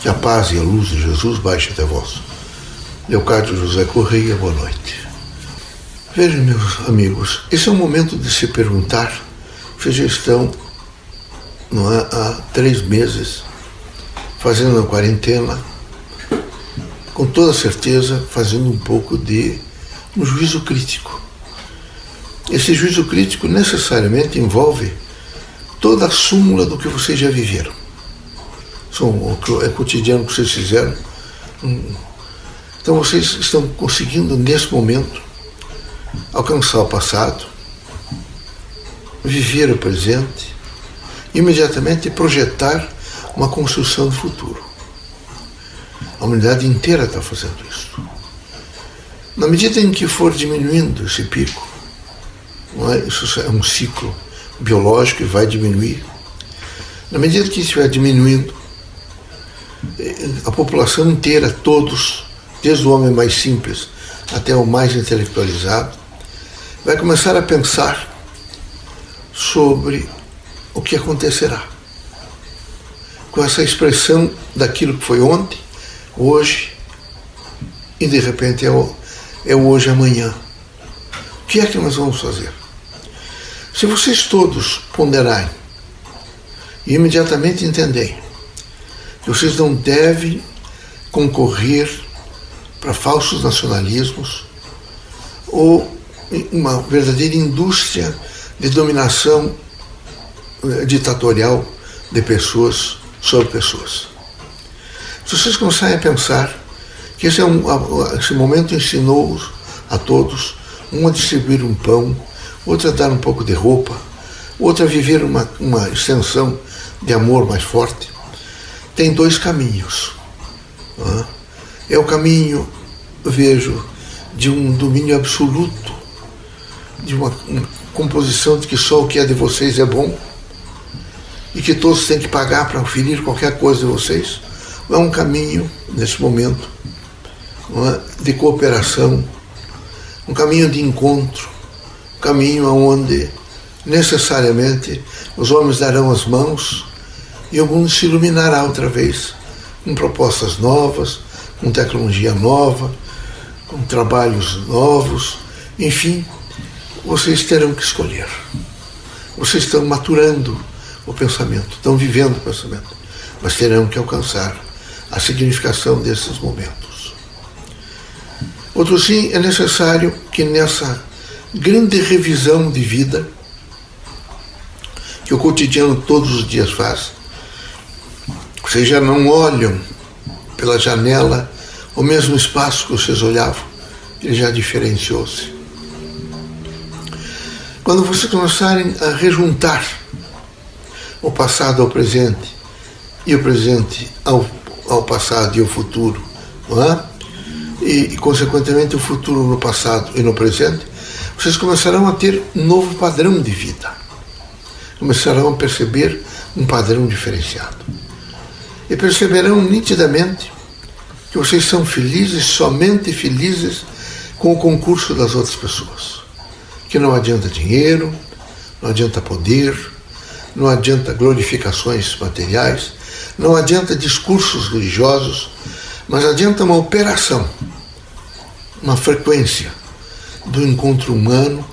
Que a paz e a luz de Jesus baixe até vós. Leocádio José Correia, boa noite. Vejam, meus amigos, esse é um momento de se perguntar. Vocês já estão não é, há três meses fazendo a quarentena, com toda certeza fazendo um pouco de um juízo crítico. Esse juízo crítico necessariamente envolve toda a súmula do que vocês já viveram são, é cotidiano que vocês fizeram. Então vocês estão conseguindo, nesse momento, alcançar o passado, viver o presente, imediatamente projetar uma construção do futuro. A humanidade inteira está fazendo isso. Na medida em que for diminuindo esse pico, é? isso é um ciclo biológico e vai diminuir. Na medida que estiver diminuindo, a população inteira, todos, desde o homem mais simples até o mais intelectualizado, vai começar a pensar sobre o que acontecerá. Com essa expressão daquilo que foi ontem, hoje e de repente é o, é o hoje amanhã. O que é que nós vamos fazer? Se vocês todos ponderarem e imediatamente entenderem vocês não devem concorrer para falsos nacionalismos ou uma verdadeira indústria de dominação eh, ditatorial de pessoas sobre pessoas. Se vocês começarem a pensar que esse, é um, esse momento ensinou a todos, um a distribuir um pão, outro a dar um pouco de roupa, outro a viver uma, uma extensão de amor mais forte, tem dois caminhos. É o caminho, vejo, de um domínio absoluto, de uma, uma composição de que só o que é de vocês é bom e que todos têm que pagar para ferir qualquer coisa de vocês. É um caminho, nesse momento, é, de cooperação, um caminho de encontro, um caminho onde necessariamente os homens darão as mãos e o mundo se iluminará outra vez com propostas novas, com tecnologia nova, com trabalhos novos, enfim, vocês terão que escolher. Vocês estão maturando o pensamento, estão vivendo o pensamento, mas terão que alcançar a significação desses momentos. Outro sim, é necessário que nessa grande revisão de vida que o cotidiano todos os dias faz, vocês já não olham pela janela o mesmo espaço que vocês olhavam. Ele já diferenciou-se. Quando vocês começarem a rejuntar o passado ao presente e o presente ao, ao passado e ao futuro, não é? E, e, consequentemente, o futuro no passado e no presente, vocês começarão a ter um novo padrão de vida. Começarão a perceber um padrão diferenciado e perceberão nitidamente que vocês são felizes, somente felizes, com o concurso das outras pessoas. Que não adianta dinheiro, não adianta poder, não adianta glorificações materiais, não adianta discursos religiosos, mas adianta uma operação, uma frequência do encontro humano,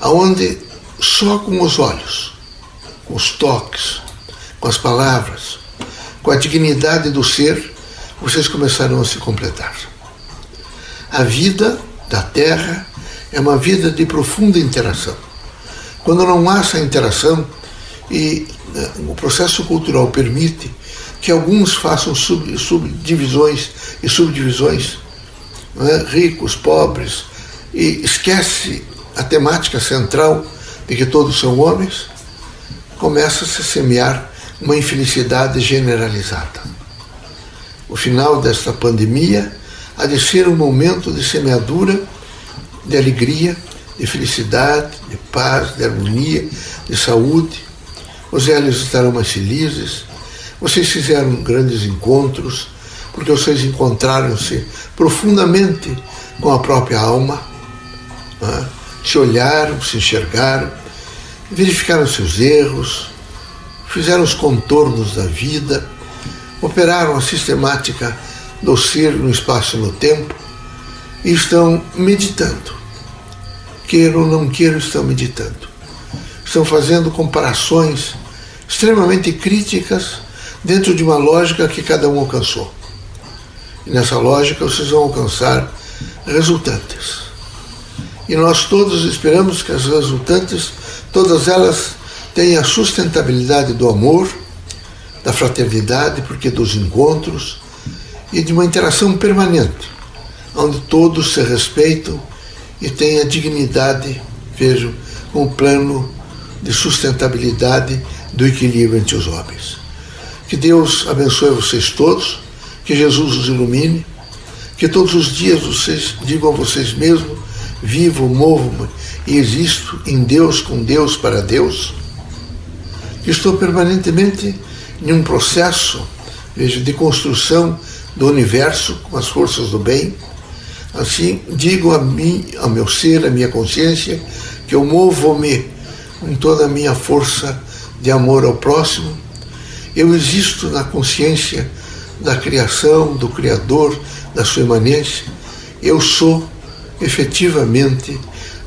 aonde só com os olhos, com os toques, com as palavras, com a dignidade do ser, vocês começarão a se completar. A vida da Terra é uma vida de profunda interação. Quando não há essa interação, e né, o processo cultural permite que alguns façam sub, subdivisões e subdivisões, né, ricos, pobres, e esquece a temática central de que todos são homens, começa -se a se semear uma infelicidade generalizada. O final desta pandemia há de ser um momento de semeadura, de alegria, de felicidade, de paz, de harmonia, de saúde. Os velhos estarão mais felizes. Vocês fizeram grandes encontros, porque vocês encontraram-se profundamente com a própria alma, né? se olharam, se enxergaram, verificaram seus erros, fizeram os contornos da vida, operaram a sistemática do ser no espaço e no tempo e estão meditando. Queiram ou não queiram, estão meditando. Estão fazendo comparações extremamente críticas dentro de uma lógica que cada um alcançou. E nessa lógica vocês vão alcançar resultantes. E nós todos esperamos que as resultantes, todas elas, tenham a sustentabilidade do amor, da fraternidade, porque dos encontros e de uma interação permanente, onde todos se respeitam e têm a dignidade, vejo, com o plano de sustentabilidade do equilíbrio entre os homens. Que Deus abençoe vocês todos, que Jesus os ilumine, que todos os dias vocês digam a vocês mesmos: vivo, movo e existo em Deus, com Deus, para Deus. Estou permanentemente em um processo, veja, de construção do universo com as forças do bem. Assim, digo a mim, ao meu ser, à minha consciência, que eu movo-me com toda a minha força de amor ao próximo. Eu existo na consciência da criação, do Criador, da sua imanência. Eu sou efetivamente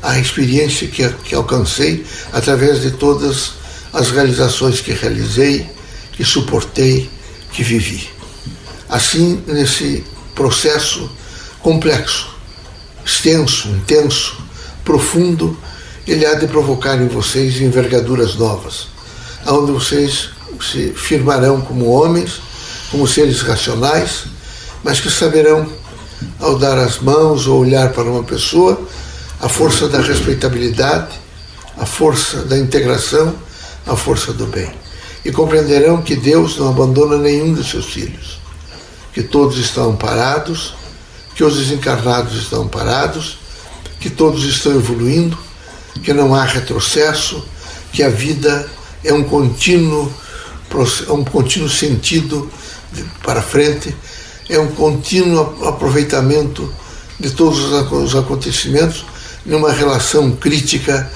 a experiência que, que alcancei através de todas as realizações que realizei, que suportei, que vivi. Assim, nesse processo complexo, extenso, intenso, profundo, ele há de provocar em vocês envergaduras novas, onde vocês se firmarão como homens, como seres racionais, mas que saberão, ao dar as mãos ou olhar para uma pessoa, a força da respeitabilidade, a força da integração, a força do bem. E compreenderão que Deus não abandona nenhum de seus filhos, que todos estão parados, que os desencarnados estão parados, que todos estão evoluindo que não há retrocesso, que a vida é um contínuo, é um contínuo sentido para frente, é um contínuo aproveitamento de todos os acontecimentos numa relação crítica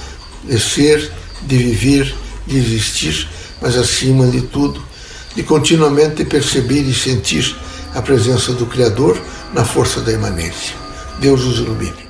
de ser, de viver, de existir, mas acima de tudo, de continuamente perceber e sentir a presença do Criador na força da imanência. Deus os ilumine.